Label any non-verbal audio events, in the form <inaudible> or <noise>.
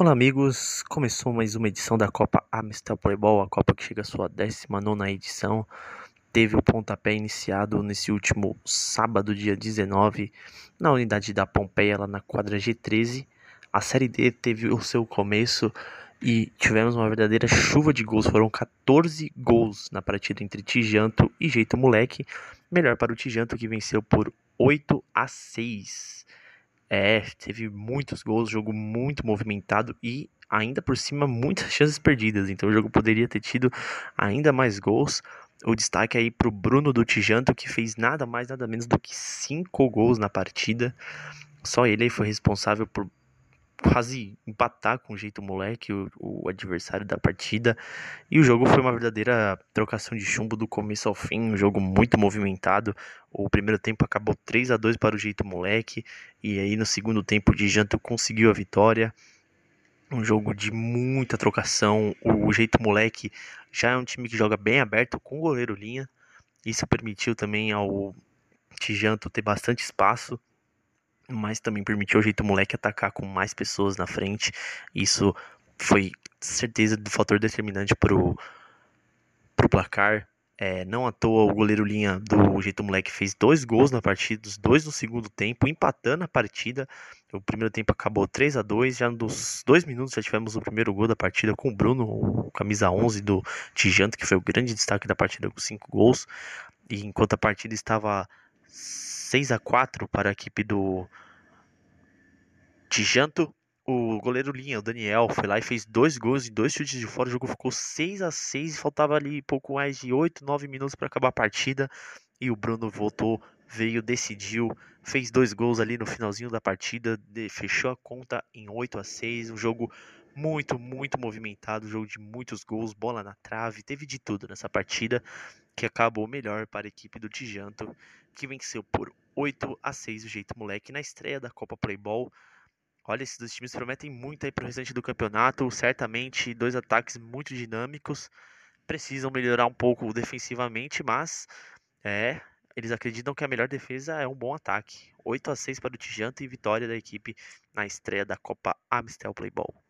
Olá amigos, começou mais uma edição da Copa Amistel Playball, a Copa que chega à sua 19 edição. Teve o pontapé iniciado nesse último sábado, dia 19, na unidade da Pompeia, lá na quadra G13. A Série D teve o seu começo e tivemos uma verdadeira chuva de gols. Foram 14 gols na partida entre Tijanto e Jeito Moleque. Melhor para o Tijanto que venceu por 8 a 6. É, teve muitos gols, jogo muito movimentado e ainda por cima muitas <laughs> chances perdidas. Então o jogo poderia ter tido ainda mais gols. O destaque aí para o Bruno do Tijanto, que fez nada mais, nada menos do que cinco gols na partida. Só ele foi responsável por quase empatar com o jeito moleque, o, o, adversário da partida. E o jogo foi uma verdadeira trocação de chumbo do começo ao fim, um jogo muito movimentado. O primeiro tempo acabou 3 a 2 para o jeito moleque, e aí no segundo tempo de Janto conseguiu a vitória. Um jogo de muita trocação. O jeito moleque já é um time que joga bem aberto com o goleiro linha. Isso permitiu também ao Tijanto ter bastante espaço mas também permitiu o jeito moleque atacar com mais pessoas na frente. Isso foi certeza do fator determinante pro, pro placar. É, não à toa o goleiro linha do jeito moleque fez dois gols na partida, os dois no segundo tempo, empatando a partida. O primeiro tempo acabou 3 a 2 já nos dois minutos já tivemos o primeiro gol da partida com o Bruno, o camisa 11 do Tijanto, que foi o grande destaque da partida com cinco gols. E enquanto a partida estava 6 a 4 para a equipe do Tijanto. O goleiro linha, o Daniel, foi lá e fez dois gols e dois chutes de fora. O jogo ficou 6 a 6 e faltava ali pouco mais de 8, 9 minutos para acabar a partida. E o Bruno voltou, veio, decidiu, fez dois gols ali no finalzinho da partida, fechou a conta em 8 a 6 Um jogo muito, muito movimentado, um jogo de muitos gols, bola na trave, teve de tudo nessa partida que acabou melhor para a equipe do Tijanto, que venceu por 8 a 6 o jeito moleque na estreia da Copa Playball. Olha, esses dois times prometem muito aí para o restante do campeonato. Certamente dois ataques muito dinâmicos. Precisam melhorar um pouco defensivamente, mas é, eles acreditam que a melhor defesa é um bom ataque. 8 a 6 para o Tijanto e vitória da equipe na estreia da Copa Amistel Playball.